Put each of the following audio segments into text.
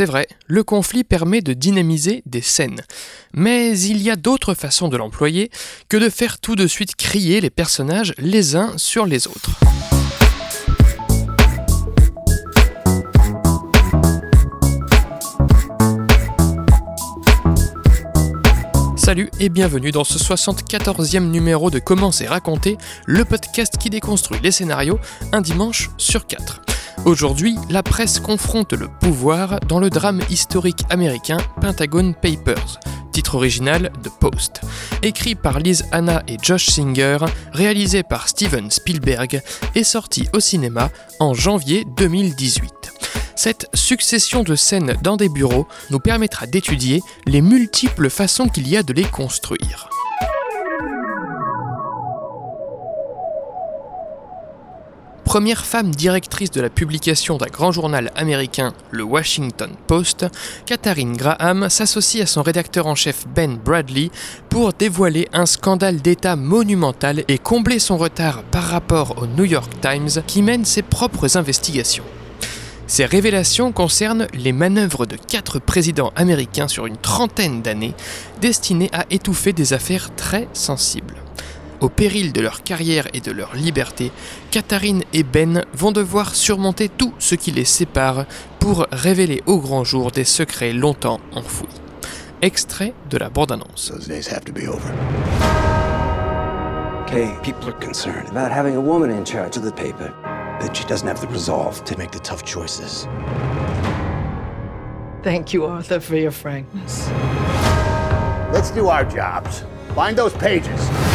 C'est vrai, le conflit permet de dynamiser des scènes. Mais il y a d'autres façons de l'employer que de faire tout de suite crier les personnages les uns sur les autres. Salut et bienvenue dans ce 74e numéro de Comment c'est raconté, le podcast qui déconstruit les scénarios un dimanche sur quatre. Aujourd'hui, la presse confronte le pouvoir dans le drame historique américain Pentagon Papers, titre original de Post, écrit par Liz Anna et Josh Singer, réalisé par Steven Spielberg et sorti au cinéma en janvier 2018. Cette succession de scènes dans des bureaux nous permettra d'étudier les multiples façons qu'il y a de les construire. Première femme directrice de la publication d'un grand journal américain, le Washington Post, Katharine Graham s'associe à son rédacteur en chef Ben Bradley pour dévoiler un scandale d'État monumental et combler son retard par rapport au New York Times qui mène ses propres investigations. Ces révélations concernent les manœuvres de quatre présidents américains sur une trentaine d'années, destinées à étouffer des affaires très sensibles. Au péril de leur carrière et de leur liberté, Katharine et Ben vont devoir surmonter tout ce qui les sépare pour révéler au grand jour des secrets longtemps enfouis. Extrait de la bande-annonce. Okay, people are concerned about having a woman in charge of the paper. That she doesn't have the resolve to make the tough choices. Thank you, Arthur, for your frankness. Let's do our jobs. Find those pages.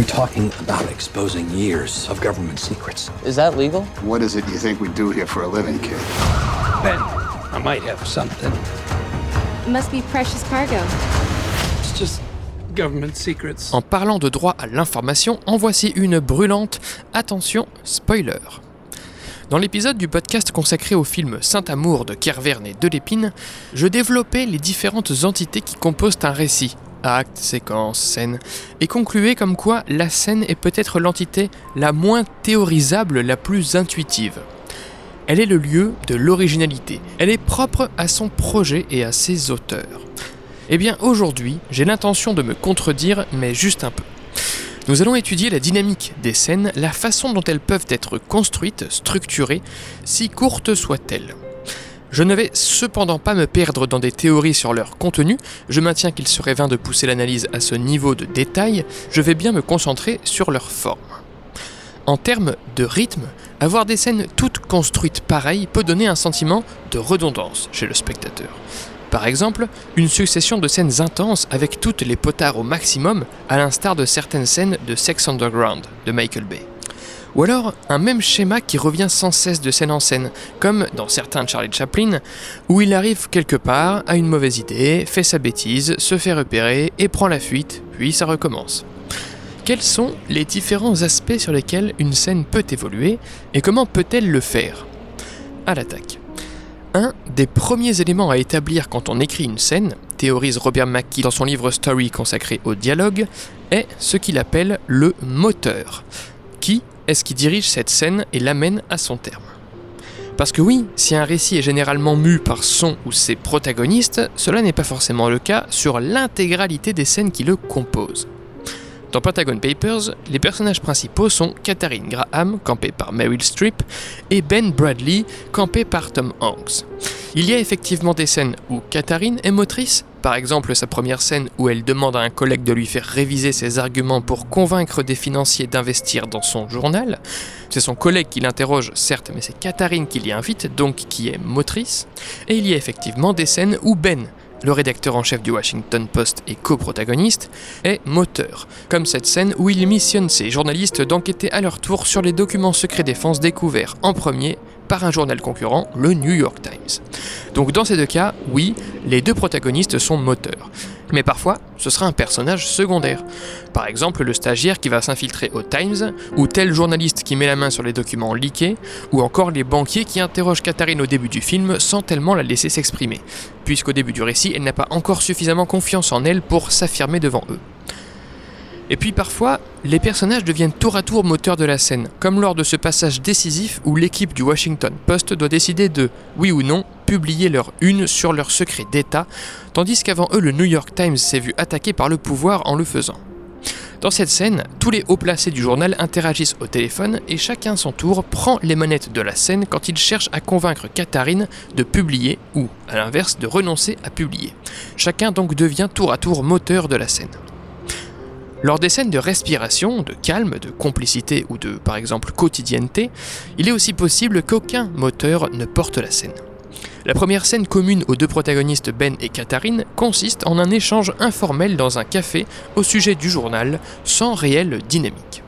You're talking about exposing years of government secrets. Is that legal? What is it you think we do here for a living, kid? Ben, I might have something. It must be precious cargo. It's just government secrets. En parlant de droit à l'information, en voici une brûlante. Attention, spoiler. Dans l'épisode du podcast consacré au film Saint-Amour de Kerverne et Delépine, je développais les différentes entités qui composent un récit, actes, séquences, scènes, et concluais comme quoi la scène est peut-être l'entité la moins théorisable, la plus intuitive. Elle est le lieu de l'originalité, elle est propre à son projet et à ses auteurs. Eh bien aujourd'hui, j'ai l'intention de me contredire, mais juste un peu. Nous allons étudier la dynamique des scènes, la façon dont elles peuvent être construites, structurées, si courtes soient-elles. Je ne vais cependant pas me perdre dans des théories sur leur contenu, je maintiens qu'il serait vain de pousser l'analyse à ce niveau de détail, je vais bien me concentrer sur leur forme. En termes de rythme, avoir des scènes toutes construites pareilles peut donner un sentiment de redondance chez le spectateur. Par exemple, une succession de scènes intenses avec toutes les potards au maximum, à l'instar de certaines scènes de Sex Underground de Michael Bay. Ou alors un même schéma qui revient sans cesse de scène en scène, comme dans certains Charlie Chaplin, où il arrive quelque part, a une mauvaise idée, fait sa bêtise, se fait repérer et prend la fuite, puis ça recommence. Quels sont les différents aspects sur lesquels une scène peut évoluer et comment peut-elle le faire? À l'attaque. Un des premiers éléments à établir quand on écrit une scène, théorise Robert McKee dans son livre Story consacré au dialogue, est ce qu'il appelle le moteur. Qui est-ce qui dirige cette scène et l'amène à son terme Parce que oui, si un récit est généralement mu par son ou ses protagonistes, cela n'est pas forcément le cas sur l'intégralité des scènes qui le composent. Dans Pentagon Papers, les personnages principaux sont Katharine Graham, campée par Meryl Streep, et Ben Bradley, campé par Tom Hanks. Il y a effectivement des scènes où Katharine est motrice, par exemple sa première scène où elle demande à un collègue de lui faire réviser ses arguments pour convaincre des financiers d'investir dans son journal. C'est son collègue qui l'interroge, certes, mais c'est Katharine qui l'y invite, donc qui est motrice. Et il y a effectivement des scènes où Ben, le rédacteur en chef du Washington Post et coprotagoniste, est moteur, comme cette scène où il missionne ses journalistes d'enquêter à leur tour sur les documents secrets défense découverts en premier par un journal concurrent, le New York Times. Donc dans ces deux cas, oui, les deux protagonistes sont moteurs. Mais parfois, ce sera un personnage secondaire. Par exemple, le stagiaire qui va s'infiltrer au Times, ou tel journaliste qui met la main sur les documents leakés, ou encore les banquiers qui interrogent Katharine au début du film sans tellement la laisser s'exprimer, puisqu'au début du récit, elle n'a pas encore suffisamment confiance en elle pour s'affirmer devant eux. Et puis parfois, les personnages deviennent tour à tour moteurs de la scène, comme lors de ce passage décisif où l'équipe du Washington Post doit décider de, oui ou non, publier leur une sur leur secret d'État, tandis qu'avant eux le New York Times s'est vu attaqué par le pouvoir en le faisant. Dans cette scène, tous les hauts placés du journal interagissent au téléphone et chacun son tour prend les manettes de la scène quand il cherche à convaincre Katharine de publier ou, à l'inverse, de renoncer à publier. Chacun donc devient tour à tour moteur de la scène. Lors des scènes de respiration, de calme, de complicité ou de, par exemple, quotidienneté, il est aussi possible qu'aucun moteur ne porte la scène. La première scène commune aux deux protagonistes Ben et Katharine consiste en un échange informel dans un café au sujet du journal, sans réelle dynamique.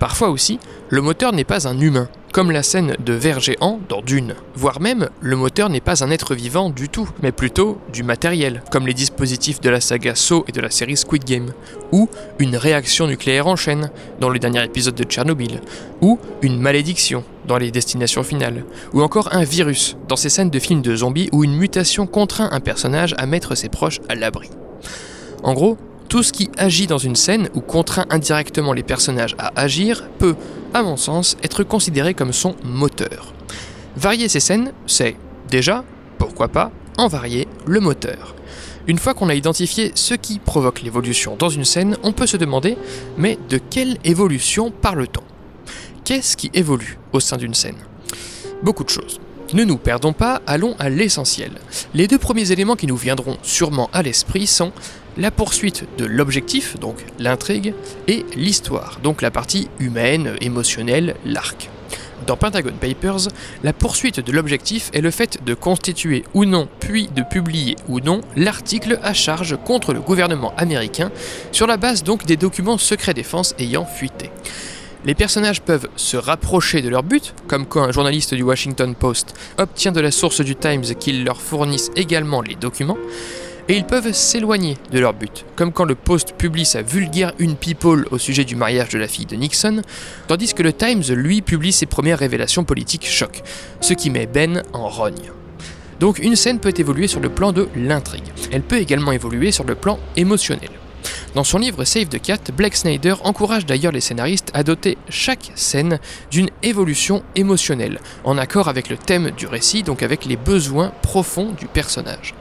Parfois aussi, le moteur n'est pas un humain, comme la scène de ver géant dans Dune. Voire même, le moteur n'est pas un être vivant du tout, mais plutôt du matériel, comme les dispositifs de la saga Saw et de la série Squid Game, ou une réaction nucléaire en chaîne, dans le dernier épisode de Tchernobyl, ou une malédiction, dans les destinations finales, ou encore un virus, dans ces scènes de films de zombies où une mutation contraint un personnage à mettre ses proches à l'abri. En gros, tout ce qui agit dans une scène ou contraint indirectement les personnages à agir peut, à mon sens, être considéré comme son moteur. Varier ces scènes, c'est déjà, pourquoi pas, en varier le moteur. Une fois qu'on a identifié ce qui provoque l'évolution dans une scène, on peut se demander, mais de quelle évolution parle-t-on? Qu'est-ce qui évolue au sein d'une scène Beaucoup de choses. Ne nous perdons pas, allons à l'essentiel. Les deux premiers éléments qui nous viendront sûrement à l'esprit sont la poursuite de l'objectif, donc l'intrigue, et l'histoire, donc la partie humaine, émotionnelle, l'arc. Dans Pentagon Papers, la poursuite de l'objectif est le fait de constituer ou non, puis de publier ou non, l'article à charge contre le gouvernement américain, sur la base donc des documents secrets défense ayant fuité. Les personnages peuvent se rapprocher de leur but, comme quand un journaliste du Washington Post obtient de la source du Times qu'ils leur fournissent également les documents, et ils peuvent s'éloigner de leur but, comme quand le Post publie sa vulgaire une people au sujet du mariage de la fille de Nixon, tandis que le Times, lui, publie ses premières révélations politiques choc, ce qui met Ben en rogne. Donc une scène peut évoluer sur le plan de l'intrigue. Elle peut également évoluer sur le plan émotionnel. Dans son livre Save the Cat, Blake Snyder encourage d'ailleurs les scénaristes à doter chaque scène d'une évolution émotionnelle, en accord avec le thème du récit, donc avec les besoins profonds du personnage.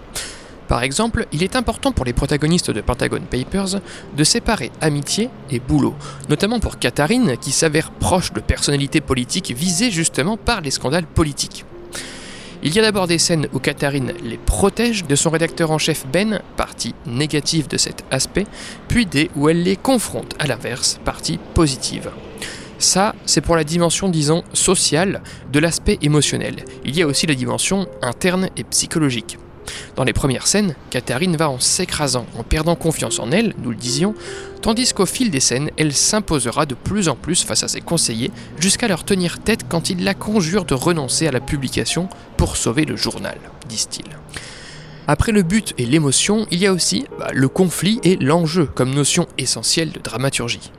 Par exemple, il est important pour les protagonistes de Pentagon Papers de séparer amitié et boulot, notamment pour Katharine qui s'avère proche de personnalités politiques visées justement par les scandales politiques. Il y a d'abord des scènes où Katharine les protège de son rédacteur en chef Ben, partie négative de cet aspect, puis des où elle les confronte à l'inverse, partie positive. Ça, c'est pour la dimension, disons, sociale de l'aspect émotionnel. Il y a aussi la dimension interne et psychologique. Dans les premières scènes, Katharine va en s'écrasant, en perdant confiance en elle, nous le disions, tandis qu'au fil des scènes, elle s'imposera de plus en plus face à ses conseillers, jusqu'à leur tenir tête quand ils la conjurent de renoncer à la publication pour sauver le journal, disent-ils. Après le but et l'émotion, il y a aussi bah, le conflit et l'enjeu comme notion essentielle de dramaturgie.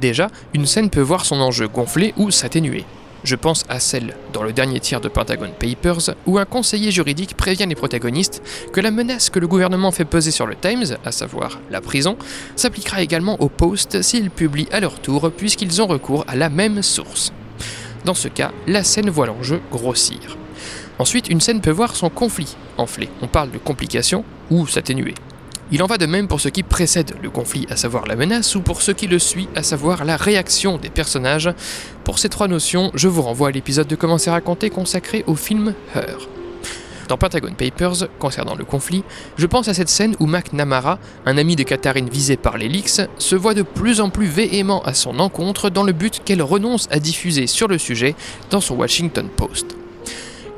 Déjà, une scène peut voir son enjeu gonfler ou s'atténuer. Je pense à celle dans le dernier tiers de Pentagon Papers où un conseiller juridique prévient les protagonistes que la menace que le gouvernement fait peser sur le Times, à savoir la prison, s'appliquera également au Post s'ils publient à leur tour puisqu'ils ont recours à la même source. Dans ce cas, la scène voit l'enjeu grossir. Ensuite, une scène peut voir son conflit enfler. On parle de complication ou s'atténuer. Il en va de même pour ce qui précède le conflit, à savoir la menace, ou pour ce qui le suit, à savoir la réaction des personnages. Pour ces trois notions, je vous renvoie à l'épisode de Comment c'est raconté consacré au film Her. Dans Pentagon Papers, concernant le conflit, je pense à cette scène où McNamara, un ami de Katharine visé par leaks, se voit de plus en plus véhément à son encontre dans le but qu'elle renonce à diffuser sur le sujet dans son Washington Post.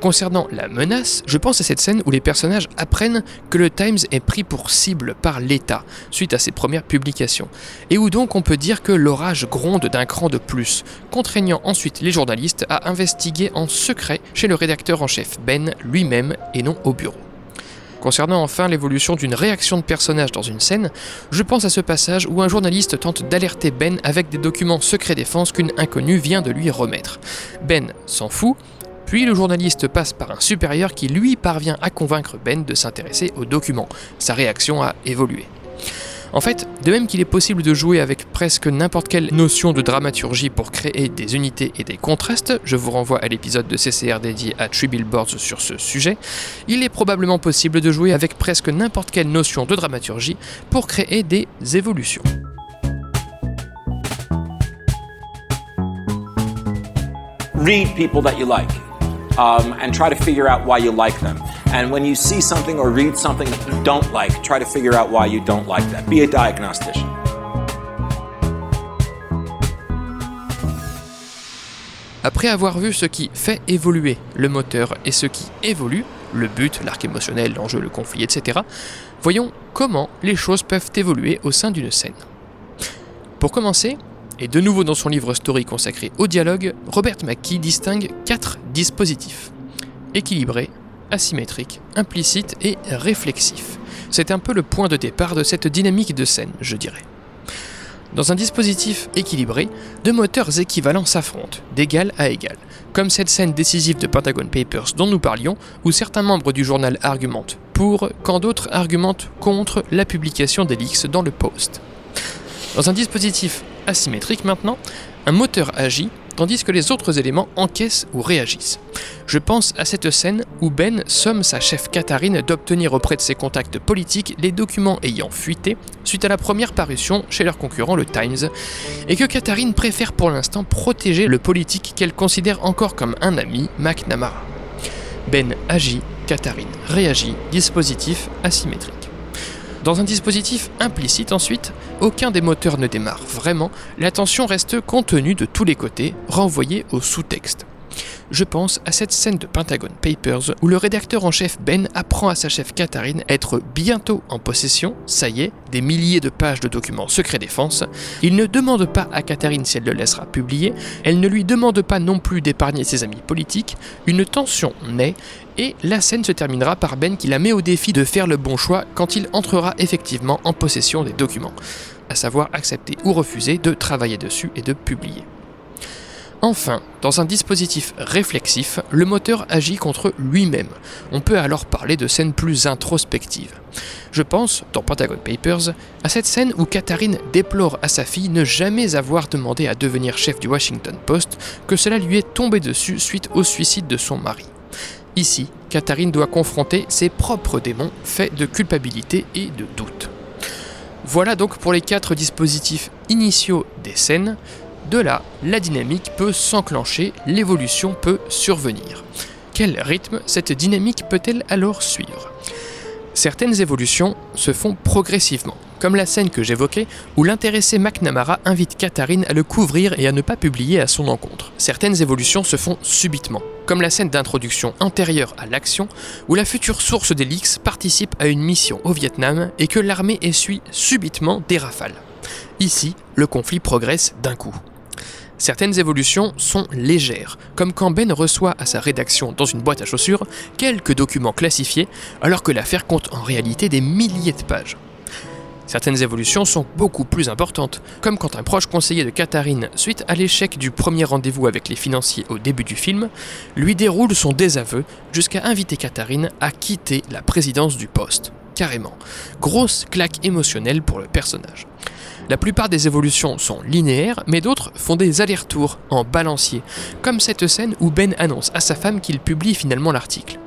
Concernant la menace, je pense à cette scène où les personnages apprennent que le Times est pris pour cible par l'État suite à ses premières publications, et où donc on peut dire que l'orage gronde d'un cran de plus, contraignant ensuite les journalistes à investiguer en secret chez le rédacteur en chef Ben lui-même et non au bureau. Concernant enfin l'évolution d'une réaction de personnage dans une scène, je pense à ce passage où un journaliste tente d'alerter Ben avec des documents secrets défense qu'une inconnue vient de lui remettre. Ben s'en fout, puis le journaliste passe par un supérieur qui lui parvient à convaincre Ben de s'intéresser aux documents. Sa réaction a évolué. En fait, de même qu'il est possible de jouer avec presque n'importe quelle notion de dramaturgie pour créer des unités et des contrastes, je vous renvoie à l'épisode de CCR dédié à Tree Billboards sur ce sujet, il est probablement possible de jouer avec presque n'importe quelle notion de dramaturgie pour créer des évolutions. Um, and try to figure out why you like them. And when you see something or read something that you don't like, try to figure out why you don't like that. Be a diagnostician. Après avoir vu ce qui fait évoluer le moteur et ce qui évolue, le but, l'arc émotionnel, l'enjeu, le conflit, etc., voyons comment les choses peuvent évoluer au sein d'une scène. Pour commencer, et de nouveau dans son livre story consacré au dialogue, Robert McKee distingue quatre dispositifs. Équilibré, asymétrique, implicite et réflexif. C'est un peu le point de départ de cette dynamique de scène, je dirais. Dans un dispositif équilibré, deux moteurs équivalents s'affrontent, d'égal à égal, comme cette scène décisive de Pentagon Papers dont nous parlions, où certains membres du journal argumentent pour, quand d'autres argumentent contre la publication leaks dans le Post. Dans un dispositif asymétrique maintenant, un moteur agit tandis que les autres éléments encaissent ou réagissent. Je pense à cette scène où Ben somme sa chef Katharine d'obtenir auprès de ses contacts politiques les documents ayant fuité suite à la première parution chez leur concurrent le Times, et que Katharine préfère pour l'instant protéger le politique qu'elle considère encore comme un ami, McNamara. Ben agit, Katharine réagit, dispositif asymétrique. Dans un dispositif implicite ensuite, aucun des moteurs ne démarre vraiment, l'attention reste contenue de tous les côtés, renvoyée au sous-texte. Je pense à cette scène de Pentagon Papers où le rédacteur en chef Ben apprend à sa chef Katharine être bientôt en possession, ça y est, des milliers de pages de documents secret défense. Il ne demande pas à Katharine si elle le laissera publier, elle ne lui demande pas non plus d'épargner ses amis politiques, une tension naît et la scène se terminera par Ben qui la met au défi de faire le bon choix quand il entrera effectivement en possession des documents, à savoir accepter ou refuser de travailler dessus et de publier. Enfin, dans un dispositif réflexif, le moteur agit contre lui-même. On peut alors parler de scènes plus introspectives. Je pense, dans Pentagon Papers, à cette scène où Katharine déplore à sa fille ne jamais avoir demandé à devenir chef du Washington Post, que cela lui est tombé dessus suite au suicide de son mari. Ici, Katharine doit confronter ses propres démons faits de culpabilité et de doute. Voilà donc pour les quatre dispositifs initiaux des scènes. De là, la dynamique peut s'enclencher, l'évolution peut survenir. Quel rythme cette dynamique peut-elle alors suivre? Certaines évolutions se font progressivement, comme la scène que j'évoquais où l'intéressé McNamara invite Katharine à le couvrir et à ne pas publier à son encontre. Certaines évolutions se font subitement, comme la scène d'introduction antérieure à l'action où la future source des leaks participe à une mission au Vietnam et que l'armée essuie subitement des rafales. Ici, le conflit progresse d'un coup. Certaines évolutions sont légères, comme quand Ben reçoit à sa rédaction dans une boîte à chaussures quelques documents classifiés, alors que l'affaire compte en réalité des milliers de pages. Certaines évolutions sont beaucoup plus importantes, comme quand un proche conseiller de Katharine, suite à l'échec du premier rendez-vous avec les financiers au début du film, lui déroule son désaveu jusqu'à inviter Katharine à quitter la présidence du poste. Carrément. Grosse claque émotionnelle pour le personnage. La plupart des évolutions sont linéaires, mais d'autres font des allers-retours en balancier, comme cette scène où Ben annonce à sa femme qu'il publie finalement l'article.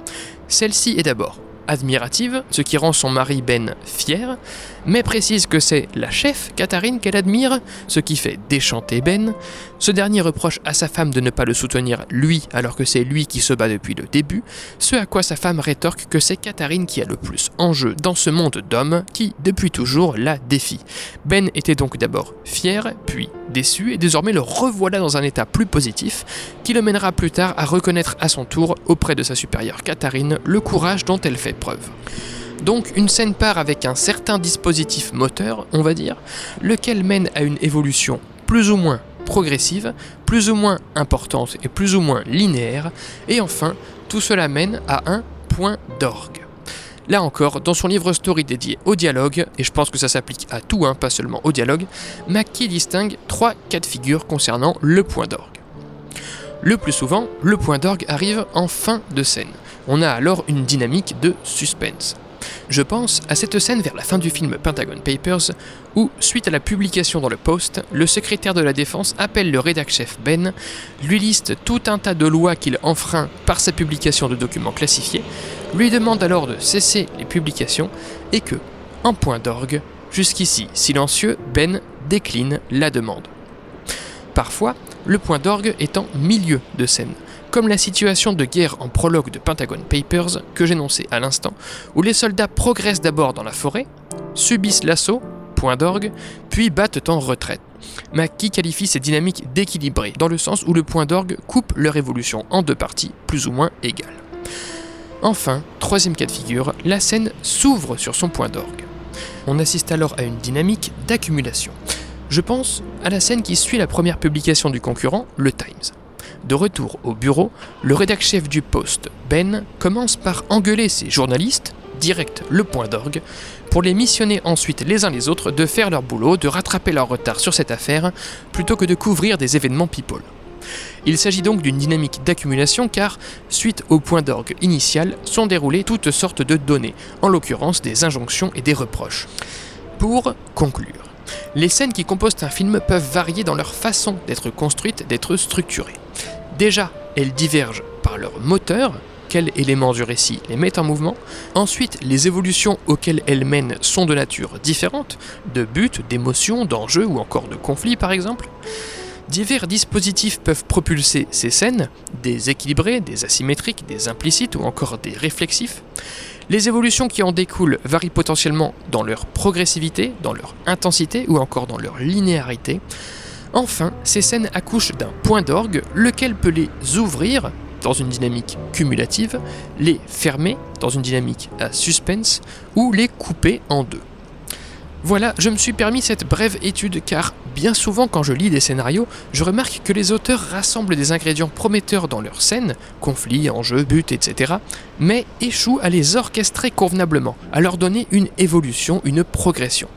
Celle-ci est d'abord admirative, ce qui rend son mari Ben fier, mais précise que c'est la chef, Katharine, qu'elle admire, ce qui fait déchanter Ben. Ce dernier reproche à sa femme de ne pas le soutenir lui alors que c'est lui qui se bat depuis le début, ce à quoi sa femme rétorque que c'est Katharine qui a le plus en jeu dans ce monde d'hommes qui, depuis toujours, la défie. Ben était donc d'abord fier, puis déçu, et désormais le revoilà dans un état plus positif, qui le mènera plus tard à reconnaître à son tour, auprès de sa supérieure Katharine, le courage dont elle fait preuve. Donc une scène part avec un certain dispositif moteur, on va dire, lequel mène à une évolution plus ou moins progressive, plus ou moins importante et plus ou moins linéaire, et enfin, tout cela mène à un point d'orgue. Là encore, dans son livre story dédié au dialogue, et je pense que ça s'applique à tout, hein, pas seulement au dialogue, Mackie distingue trois cas de figure concernant le point d'orgue. Le plus souvent, le point d'orgue arrive en fin de scène. On a alors une dynamique de suspense. Je pense à cette scène vers la fin du film Pentagon Papers où, suite à la publication dans le Post, le secrétaire de la Défense appelle le rédac-chef Ben, lui liste tout un tas de lois qu'il enfreint par sa publication de documents classifiés, lui demande alors de cesser les publications et que, en point d'orgue, jusqu'ici silencieux, Ben décline la demande. Parfois, le point d'orgue est en milieu de scène, comme la situation de guerre en prologue de Pentagon Papers que j'énonçais à l'instant, où les soldats progressent d'abord dans la forêt, subissent l'assaut, point d'orgue, puis battent en retraite. Mackie qualifie ces dynamiques d'équilibrées, dans le sens où le point d'orgue coupe leur évolution en deux parties plus ou moins égales. Enfin, troisième cas de figure, la scène s'ouvre sur son point d'orgue. On assiste alors à une dynamique d'accumulation. Je pense à la scène qui suit la première publication du concurrent, le Times. De retour au bureau, le rédac-chef du Poste, Ben, commence par engueuler ses journalistes, direct le point d'orgue, pour les missionner ensuite les uns les autres de faire leur boulot, de rattraper leur retard sur cette affaire, plutôt que de couvrir des événements people. Il s'agit donc d'une dynamique d'accumulation car, suite au point d'orgue initial, sont déroulées toutes sortes de données, en l'occurrence des injonctions et des reproches. Pour conclure, les scènes qui composent un film peuvent varier dans leur façon d'être construites, d'être structurées. Déjà, elles divergent par leur moteur, quels éléments du récit les mettent en mouvement. Ensuite, les évolutions auxquelles elles mènent sont de nature différente, de but, d'émotion, d'enjeu ou encore de conflit par exemple. Divers dispositifs peuvent propulser ces scènes, des équilibrés, des asymétriques, des implicites ou encore des réflexifs. Les évolutions qui en découlent varient potentiellement dans leur progressivité, dans leur intensité ou encore dans leur linéarité. Enfin, ces scènes accouchent d'un point d'orgue, lequel peut les ouvrir dans une dynamique cumulative, les fermer dans une dynamique à suspense ou les couper en deux. Voilà, je me suis permis cette brève étude car bien souvent quand je lis des scénarios, je remarque que les auteurs rassemblent des ingrédients prometteurs dans leurs scènes, conflits, enjeux, buts, etc., mais échouent à les orchestrer convenablement, à leur donner une évolution, une progression.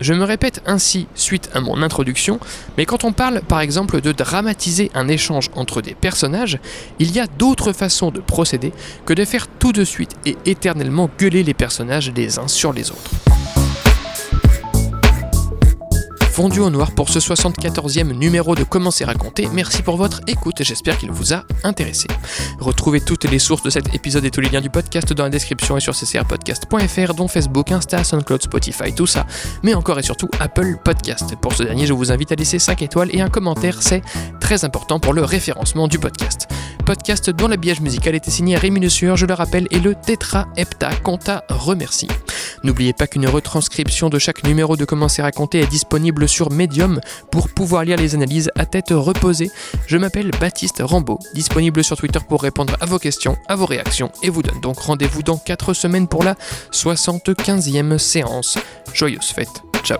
Je me répète ainsi suite à mon introduction, mais quand on parle par exemple de dramatiser un échange entre des personnages, il y a d'autres façons de procéder que de faire tout de suite et éternellement gueuler les personnages les uns sur les autres fondu au noir pour ce 74e numéro de Comment c'est raconté. Merci pour votre écoute, j'espère qu'il vous a intéressé. Retrouvez toutes les sources de cet épisode et tous les liens du podcast dans la description et sur ccrpodcast.fr, dont Facebook, Insta, SoundCloud, Spotify, tout ça, mais encore et surtout Apple Podcast. Pour ce dernier, je vous invite à laisser 5 étoiles et un commentaire, c'est très important pour le référencement du podcast. Podcast dont l'habillage musical était signé à Rémi Le Sueur, je le rappelle, et le Tetra Hepta Compta remercie. N'oubliez pas qu'une retranscription de chaque numéro de Comment c'est raconté est disponible sur Medium pour pouvoir lire les analyses à tête reposée. Je m'appelle Baptiste Rambaud, disponible sur Twitter pour répondre à vos questions, à vos réactions, et vous donne donc rendez-vous dans 4 semaines pour la 75e séance. Joyeuse fête. Ciao